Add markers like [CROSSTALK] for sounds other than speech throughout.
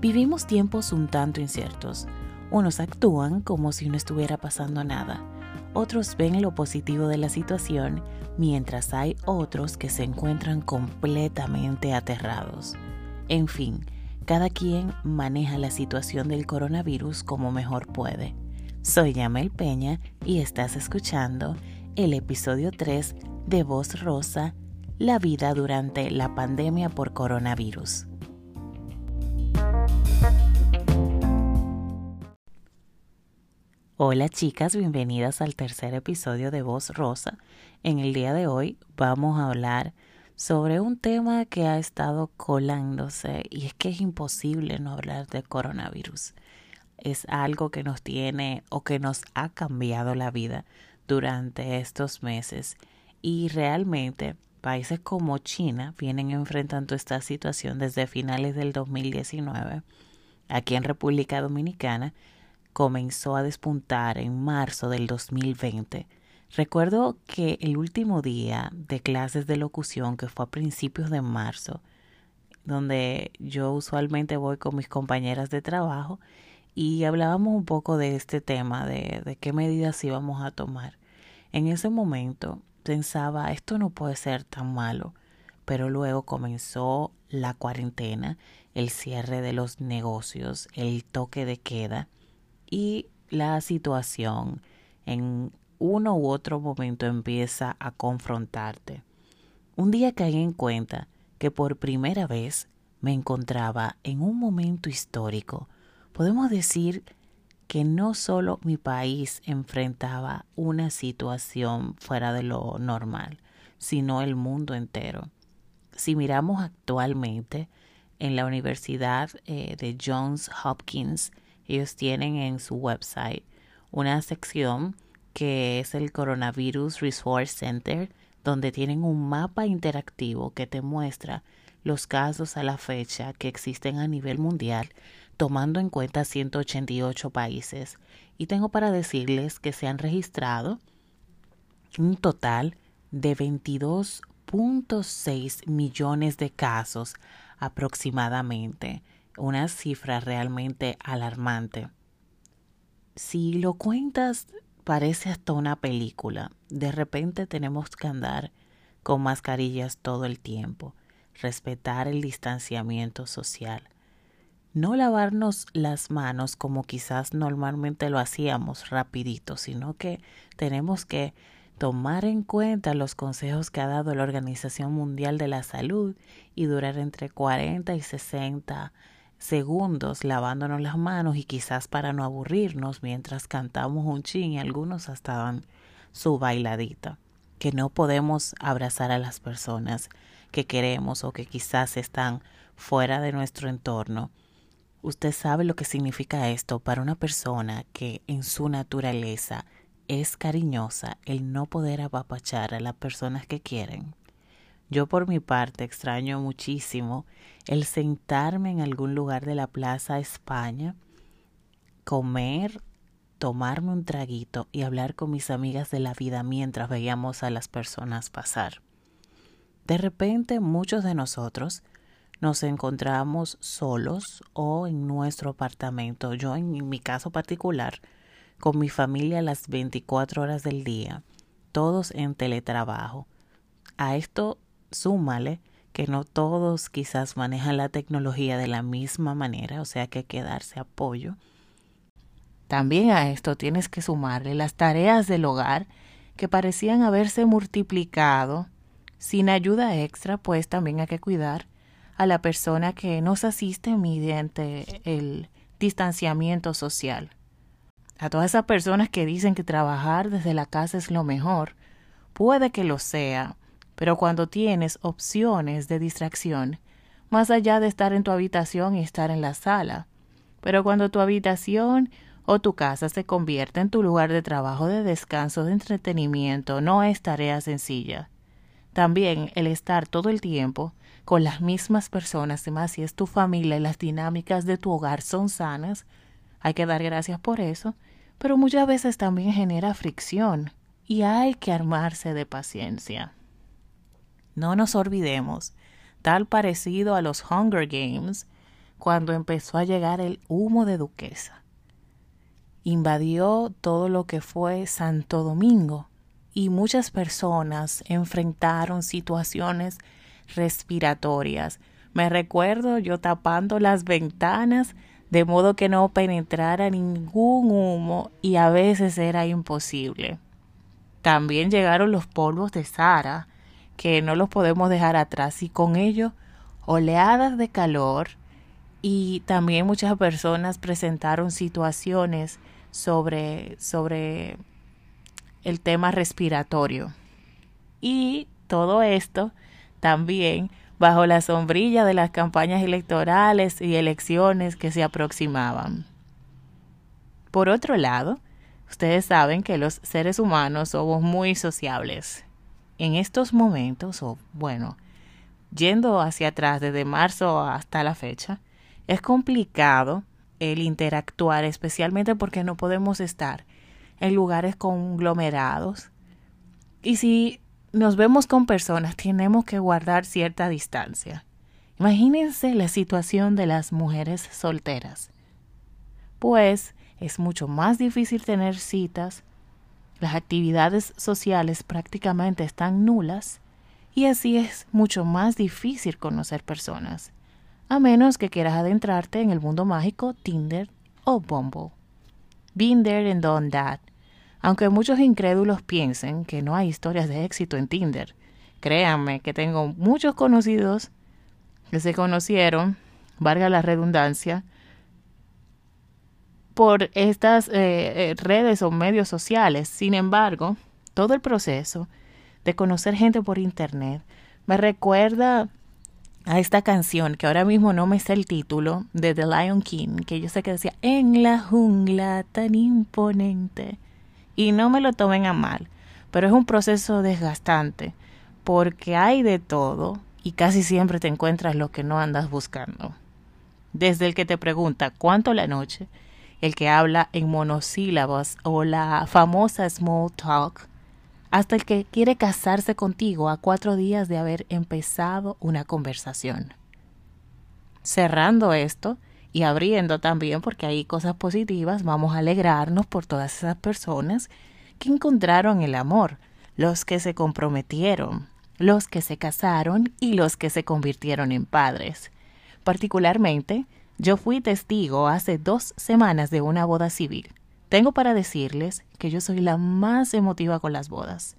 Vivimos tiempos un tanto inciertos. Unos actúan como si no estuviera pasando nada. Otros ven lo positivo de la situación, mientras hay otros que se encuentran completamente aterrados. En fin, cada quien maneja la situación del coronavirus como mejor puede. Soy Yamel Peña y estás escuchando el episodio 3 de Voz Rosa, la vida durante la pandemia por coronavirus. Hola chicas, bienvenidas al tercer episodio de Voz Rosa. En el día de hoy vamos a hablar sobre un tema que ha estado colándose y es que es imposible no hablar de coronavirus. Es algo que nos tiene o que nos ha cambiado la vida durante estos meses y realmente países como China vienen enfrentando esta situación desde finales del 2019. Aquí en República Dominicana comenzó a despuntar en marzo del 2020. Recuerdo que el último día de clases de locución, que fue a principios de marzo, donde yo usualmente voy con mis compañeras de trabajo y hablábamos un poco de este tema, de, de qué medidas íbamos a tomar. En ese momento pensaba, esto no puede ser tan malo, pero luego comenzó la cuarentena, el cierre de los negocios, el toque de queda y la situación en uno u otro momento empieza a confrontarte. Un día caí en cuenta que por primera vez me encontraba en un momento histórico. Podemos decir que no solo mi país enfrentaba una situación fuera de lo normal, sino el mundo entero. Si miramos actualmente en la Universidad eh, de Johns Hopkins, ellos tienen en su website una sección que es el Coronavirus Resource Center, donde tienen un mapa interactivo que te muestra los casos a la fecha que existen a nivel mundial, tomando en cuenta 188 países. Y tengo para decirles que se han registrado un total de 22.6 millones de casos aproximadamente una cifra realmente alarmante. Si lo cuentas, parece hasta una película. De repente tenemos que andar con mascarillas todo el tiempo, respetar el distanciamiento social, no lavarnos las manos como quizás normalmente lo hacíamos rapidito, sino que tenemos que tomar en cuenta los consejos que ha dado la Organización Mundial de la Salud y durar entre 40 y 60 segundos lavándonos las manos y quizás para no aburrirnos mientras cantamos un chin y algunos hasta dan su bailadita. Que no podemos abrazar a las personas que queremos o que quizás están fuera de nuestro entorno. Usted sabe lo que significa esto para una persona que en su naturaleza es cariñosa el no poder apapachar a las personas que quieren. Yo por mi parte extraño muchísimo el sentarme en algún lugar de la Plaza España, comer, tomarme un traguito y hablar con mis amigas de la vida mientras veíamos a las personas pasar. De repente muchos de nosotros nos encontramos solos o en nuestro apartamento, yo en mi caso particular, con mi familia las 24 horas del día, todos en teletrabajo. A esto súmale que no todos quizás manejan la tecnología de la misma manera, o sea que hay que darse apoyo. También a esto tienes que sumarle las tareas del hogar que parecían haberse multiplicado. Sin ayuda extra, pues también hay que cuidar a la persona que nos asiste mediante el distanciamiento social. A todas esas personas que dicen que trabajar desde la casa es lo mejor, puede que lo sea, pero cuando tienes opciones de distracción, más allá de estar en tu habitación y estar en la sala, pero cuando tu habitación o tu casa se convierte en tu lugar de trabajo, de descanso, de entretenimiento, no es tarea sencilla. También el estar todo el tiempo con las mismas personas, además si es tu familia y las dinámicas de tu hogar son sanas, hay que dar gracias por eso, pero muchas veces también genera fricción y hay que armarse de paciencia. No nos olvidemos, tal parecido a los Hunger Games, cuando empezó a llegar el humo de Duquesa. Invadió todo lo que fue Santo Domingo y muchas personas enfrentaron situaciones respiratorias. Me recuerdo yo tapando las ventanas de modo que no penetrara ningún humo y a veces era imposible. También llegaron los polvos de Sara, que no los podemos dejar atrás y con ello oleadas de calor y también muchas personas presentaron situaciones sobre, sobre el tema respiratorio. Y todo esto también bajo la sombrilla de las campañas electorales y elecciones que se aproximaban. Por otro lado, ustedes saben que los seres humanos somos muy sociables. En estos momentos, o bueno, yendo hacia atrás desde marzo hasta la fecha, es complicado el interactuar, especialmente porque no podemos estar en lugares conglomerados. Y si nos vemos con personas, tenemos que guardar cierta distancia. Imagínense la situación de las mujeres solteras. Pues es mucho más difícil tener citas, las actividades sociales prácticamente están nulas y así es mucho más difícil conocer personas, a menos que quieras adentrarte en el mundo mágico Tinder o Bumble. Been there and done that. Aunque muchos incrédulos piensen que no hay historias de éxito en Tinder, créanme que tengo muchos conocidos que se conocieron, valga la redundancia, por estas eh, eh, redes o medios sociales. Sin embargo, todo el proceso de conocer gente por internet me recuerda a esta canción que ahora mismo no me sé el título de The Lion King, que yo sé que decía en la jungla tan imponente y no me lo tomen a mal, pero es un proceso desgastante porque hay de todo y casi siempre te encuentras lo que no andas buscando. Desde el que te pregunta cuánto la noche, el que habla en monosílabos o la famosa small talk, hasta el que quiere casarse contigo a cuatro días de haber empezado una conversación. Cerrando esto, y abriendo también porque hay cosas positivas, vamos a alegrarnos por todas esas personas que encontraron el amor, los que se comprometieron, los que se casaron y los que se convirtieron en padres. Particularmente, yo fui testigo hace dos semanas de una boda civil. Tengo para decirles que yo soy la más emotiva con las bodas.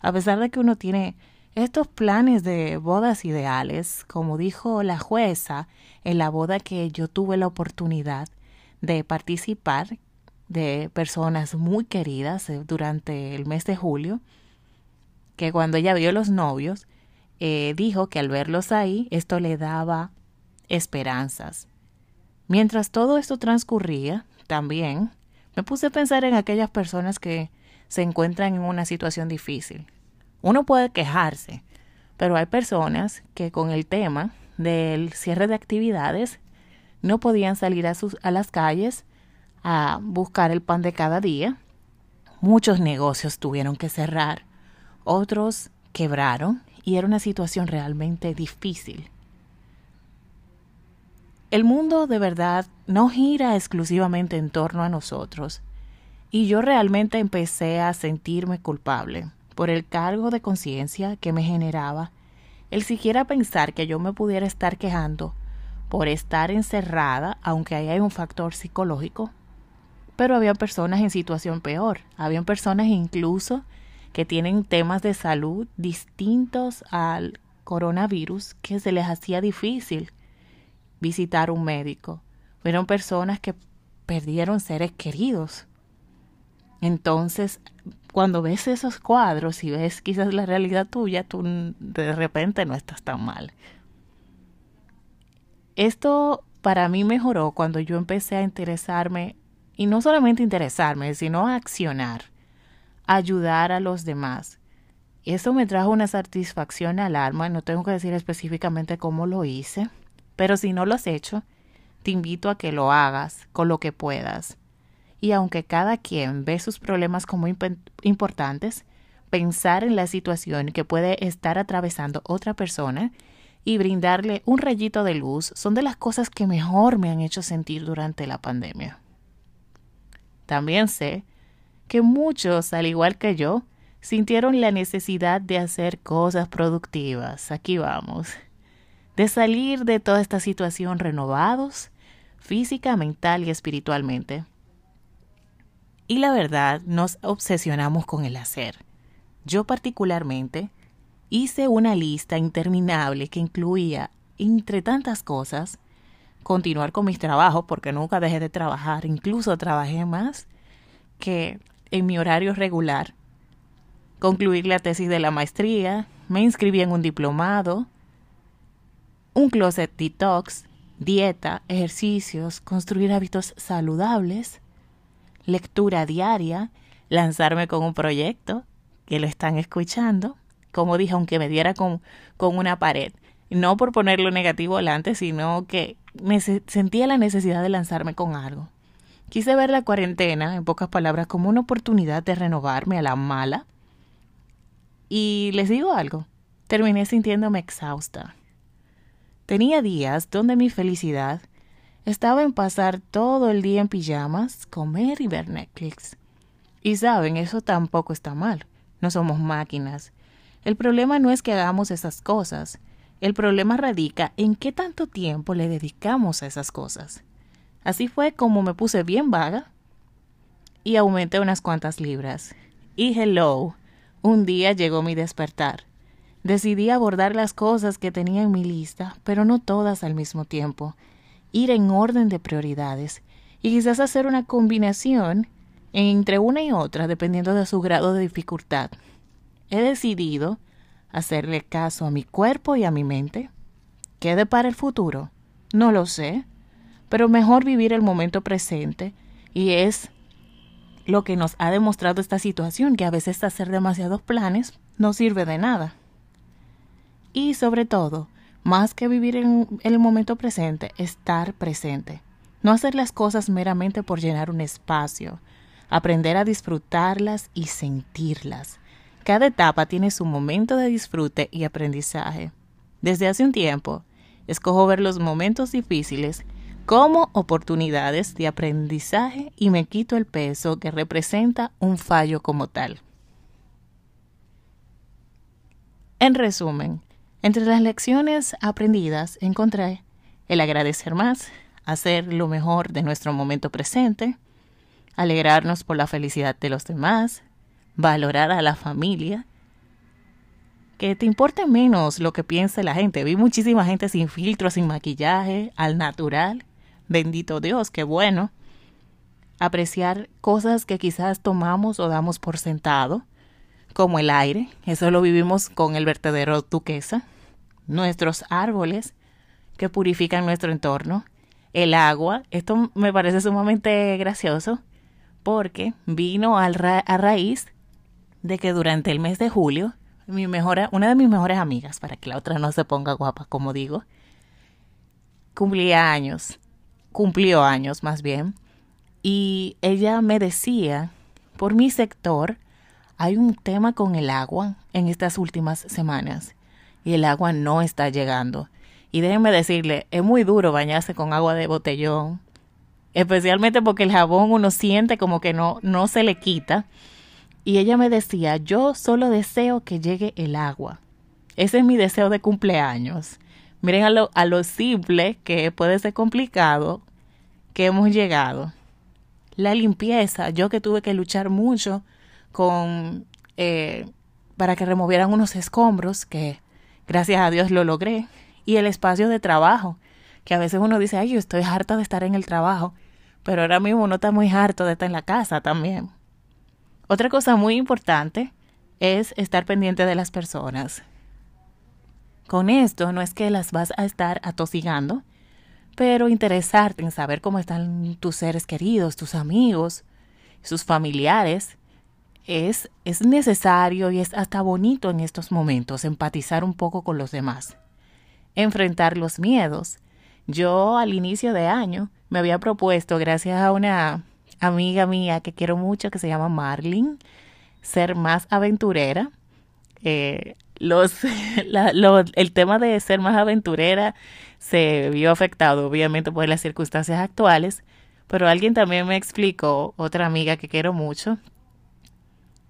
A pesar de que uno tiene estos planes de bodas ideales, como dijo la jueza en la boda que yo tuve la oportunidad de participar de personas muy queridas eh, durante el mes de julio, que cuando ella vio los novios, eh, dijo que al verlos ahí, esto le daba esperanzas. Mientras todo esto transcurría, también me puse a pensar en aquellas personas que se encuentran en una situación difícil, uno puede quejarse, pero hay personas que con el tema del cierre de actividades no podían salir a, a las calles a buscar el pan de cada día. Muchos negocios tuvieron que cerrar, otros quebraron y era una situación realmente difícil. El mundo de verdad no gira exclusivamente en torno a nosotros y yo realmente empecé a sentirme culpable por el cargo de conciencia que me generaba el siquiera pensar que yo me pudiera estar quejando por estar encerrada, aunque ahí hay un factor psicológico. Pero había personas en situación peor, habían personas incluso que tienen temas de salud distintos al coronavirus que se les hacía difícil visitar un médico. Fueron personas que perdieron seres queridos. Entonces, cuando ves esos cuadros y ves quizás la realidad tuya, tú de repente no estás tan mal. Esto para mí mejoró cuando yo empecé a interesarme, y no solamente interesarme, sino a accionar, ayudar a los demás. Eso me trajo una satisfacción al alma, no tengo que decir específicamente cómo lo hice, pero si no lo has hecho, te invito a que lo hagas con lo que puedas y aunque cada quien ve sus problemas como importantes, pensar en la situación que puede estar atravesando otra persona y brindarle un rayito de luz son de las cosas que mejor me han hecho sentir durante la pandemia. También sé que muchos, al igual que yo, sintieron la necesidad de hacer cosas productivas. Aquí vamos. De salir de toda esta situación renovados, física, mental y espiritualmente. Y la verdad, nos obsesionamos con el hacer. Yo particularmente hice una lista interminable que incluía, entre tantas cosas, continuar con mis trabajos, porque nunca dejé de trabajar, incluso trabajé más que en mi horario regular, concluir la tesis de la maestría, me inscribí en un diplomado, un closet detox, dieta, ejercicios, construir hábitos saludables, lectura diaria, lanzarme con un proyecto, que lo están escuchando, como dije, aunque me diera con, con una pared, no por ponerlo negativo adelante, sino que me sentía la necesidad de lanzarme con algo. Quise ver la cuarentena, en pocas palabras, como una oportunidad de renovarme a la mala. Y les digo algo, terminé sintiéndome exhausta. Tenía días donde mi felicidad estaba en pasar todo el día en pijamas, comer y ver Netflix. Y saben, eso tampoco está mal. No somos máquinas. El problema no es que hagamos esas cosas. El problema radica en qué tanto tiempo le dedicamos a esas cosas. Así fue como me puse bien vaga y aumenté unas cuantas libras. Y hello, un día llegó mi despertar. Decidí abordar las cosas que tenía en mi lista, pero no todas al mismo tiempo. Ir en orden de prioridades y quizás hacer una combinación entre una y otra dependiendo de su grado de dificultad. He decidido hacerle caso a mi cuerpo y a mi mente. ¿Qué para el futuro? No lo sé pero mejor vivir el momento presente y es lo que nos ha demostrado esta situación, que a veces hacer demasiados planes no sirve de nada. Y sobre todo, más que vivir en el momento presente, estar presente. No hacer las cosas meramente por llenar un espacio, aprender a disfrutarlas y sentirlas. Cada etapa tiene su momento de disfrute y aprendizaje. Desde hace un tiempo, escojo ver los momentos difíciles como oportunidades de aprendizaje y me quito el peso que representa un fallo como tal. En resumen, entre las lecciones aprendidas encontré el agradecer más, hacer lo mejor de nuestro momento presente, alegrarnos por la felicidad de los demás, valorar a la familia, que te importe menos lo que piense la gente. Vi muchísima gente sin filtro, sin maquillaje, al natural, Bendito Dios, qué bueno. Apreciar cosas que quizás tomamos o damos por sentado, como el aire, eso lo vivimos con el vertedero Duquesa, nuestros árboles que purifican nuestro entorno, el agua, esto me parece sumamente gracioso porque vino a raíz de que durante el mes de julio, mi mejor, una de mis mejores amigas, para que la otra no se ponga guapa, como digo, cumplía años cumplió años más bien, y ella me decía, por mi sector, hay un tema con el agua en estas últimas semanas y el agua no está llegando. Y déjenme decirle, es muy duro bañarse con agua de botellón, especialmente porque el jabón uno siente como que no, no se le quita. Y ella me decía, yo solo deseo que llegue el agua. Ese es mi deseo de cumpleaños. Miren a lo, a lo simple que puede ser complicado que hemos llegado. La limpieza, yo que tuve que luchar mucho con eh, para que removieran unos escombros, que gracias a Dios lo logré, y el espacio de trabajo, que a veces uno dice, ay, yo estoy harta de estar en el trabajo, pero ahora mismo uno está muy harto de estar en la casa también. Otra cosa muy importante es estar pendiente de las personas. Con esto no es que las vas a estar atosigando, pero interesarte en saber cómo están tus seres queridos, tus amigos, sus familiares, es, es necesario y es hasta bonito en estos momentos empatizar un poco con los demás, enfrentar los miedos. Yo al inicio de año me había propuesto, gracias a una amiga mía que quiero mucho, que se llama Marlin, ser más aventurera. Eh, los, [LAUGHS] el tema de ser más aventurera se vio afectado obviamente por las circunstancias actuales, pero alguien también me explicó, otra amiga que quiero mucho,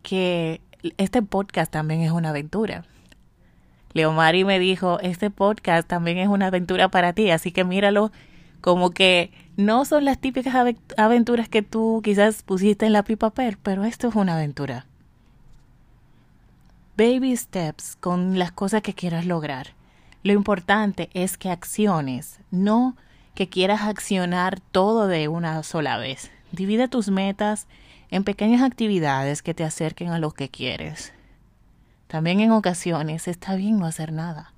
que este podcast también es una aventura. Leomari me dijo, este podcast también es una aventura para ti, así que míralo como que no son las típicas aventuras que tú quizás pusiste en la pipa per, pero esto es una aventura. Baby steps con las cosas que quieras lograr. Lo importante es que acciones, no que quieras accionar todo de una sola vez. Divide tus metas en pequeñas actividades que te acerquen a lo que quieres. También en ocasiones está bien no hacer nada.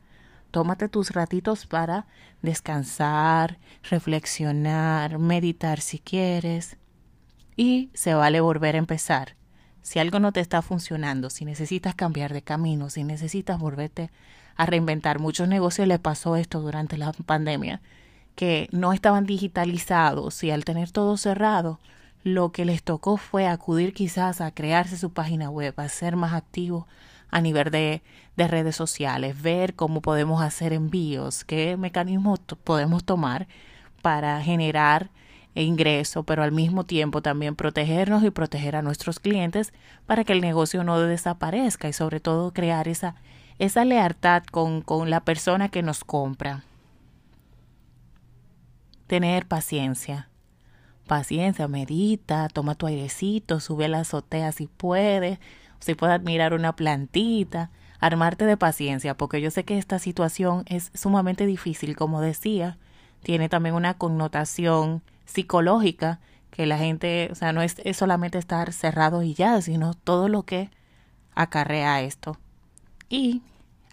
Tómate tus ratitos para descansar, reflexionar, meditar si quieres. Y se vale volver a empezar. Si algo no te está funcionando, si necesitas cambiar de camino, si necesitas volverte a reinventar. Muchos negocios les pasó esto durante la pandemia, que no estaban digitalizados y al tener todo cerrado, lo que les tocó fue acudir quizás a crearse su página web, a ser más activos a nivel de, de redes sociales, ver cómo podemos hacer envíos, qué mecanismos podemos tomar para generar ingreso, pero al mismo tiempo también protegernos y proteger a nuestros clientes para que el negocio no desaparezca y sobre todo crear esa, esa lealtad con, con la persona que nos compra. Tener paciencia. Paciencia, medita, toma tu airecito, sube a la azotea si puedes, si puedes admirar una plantita, armarte de paciencia, porque yo sé que esta situación es sumamente difícil, como decía, tiene también una connotación psicológica que la gente, o sea, no es, solamente estar cerrado y ya, sino todo lo que acarrea esto. Y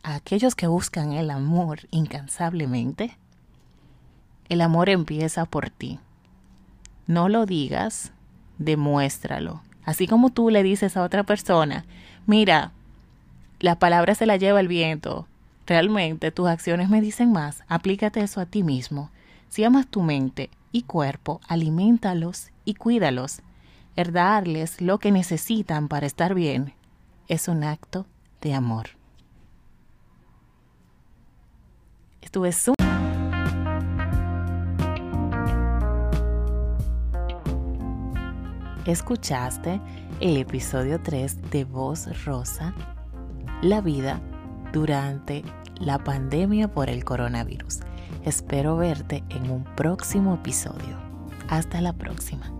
a aquellos que buscan el amor incansablemente, el amor empieza por ti. No lo digas, demuéstralo. Así como tú le dices a otra persona, mira, la palabra se la lleva el viento. Realmente tus acciones me dicen más. Aplícate eso a ti mismo. Si amas tu mente y cuerpo, alimentalos y cuídalos. El darles lo que necesitan para estar bien es un acto de amor. Estuve Escuchaste el episodio 3 de Voz Rosa, la vida durante la pandemia por el coronavirus. Espero verte en un próximo episodio. Hasta la próxima.